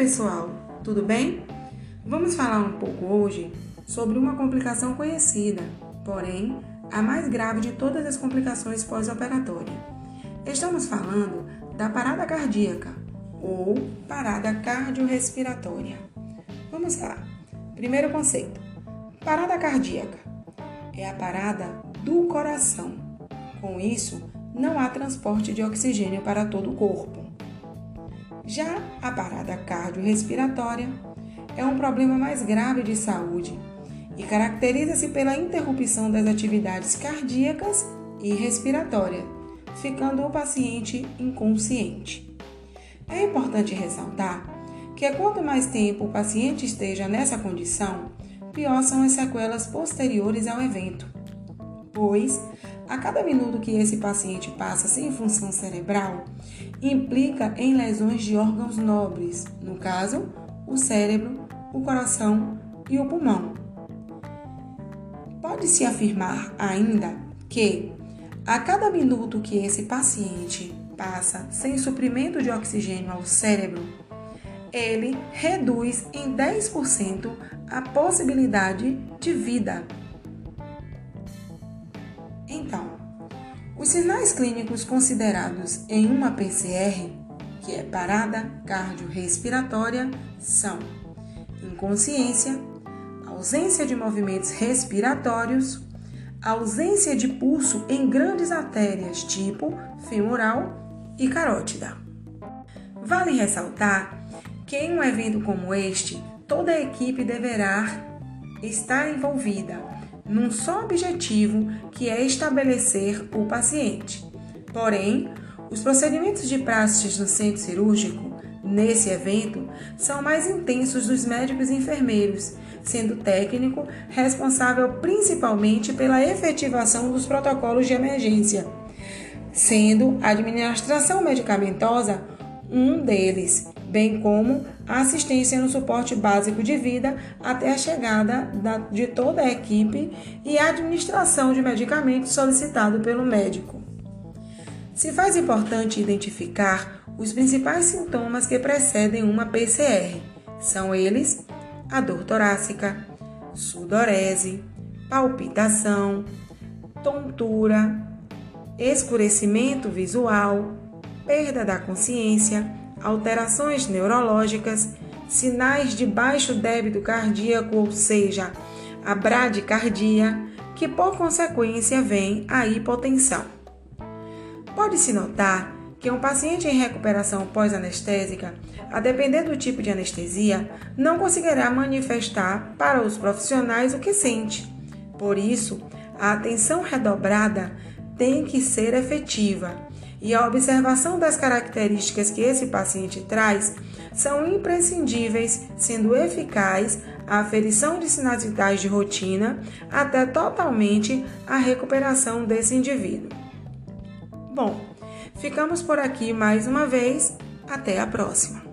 pessoal, tudo bem? Vamos falar um pouco hoje sobre uma complicação conhecida, porém a mais grave de todas as complicações pós-operatórias. Estamos falando da parada cardíaca ou parada cardiorrespiratória. Vamos lá. Primeiro conceito: parada cardíaca é a parada do coração. Com isso, não há transporte de oxigênio para todo o corpo. Já a parada cardiorrespiratória é um problema mais grave de saúde e caracteriza-se pela interrupção das atividades cardíacas e respiratórias, ficando o paciente inconsciente. É importante ressaltar que quanto mais tempo o paciente esteja nessa condição, pior são as sequelas posteriores ao evento, pois a cada minuto que esse paciente passa sem função cerebral, implica em lesões de órgãos nobres, no caso, o cérebro, o coração e o pulmão. Pode-se afirmar ainda que, a cada minuto que esse paciente passa sem suprimento de oxigênio ao cérebro, ele reduz em 10% a possibilidade de vida os sinais clínicos considerados em uma PCR, que é parada cardiorrespiratória, são inconsciência, ausência de movimentos respiratórios, ausência de pulso em grandes artérias tipo femoral e carótida. Vale ressaltar que em um evento como este, toda a equipe deverá estar envolvida num só objetivo, que é estabelecer o paciente. Porém, os procedimentos de práticas no centro cirúrgico, nesse evento, são mais intensos dos médicos e enfermeiros, sendo o técnico responsável principalmente pela efetivação dos protocolos de emergência, sendo a administração medicamentosa um deles, bem como assistência no suporte básico de vida até a chegada da, de toda a equipe e a administração de medicamentos solicitado pelo médico. Se faz importante identificar os principais sintomas que precedem uma PCR. São eles a dor torácica, sudorese, palpitação, tontura, escurecimento visual, perda da consciência, alterações neurológicas, sinais de baixo débito cardíaco, ou seja, a bradicardia, que por consequência vem a hipotensão. Pode-se notar que um paciente em recuperação pós-anestésica, a depender do tipo de anestesia, não conseguirá manifestar para os profissionais o que sente. Por isso, a atenção redobrada tem que ser efetiva e a observação das características que esse paciente traz são imprescindíveis, sendo eficaz a aferição de sinais vitais de rotina até totalmente a recuperação desse indivíduo. Bom, ficamos por aqui mais uma vez. Até a próxima!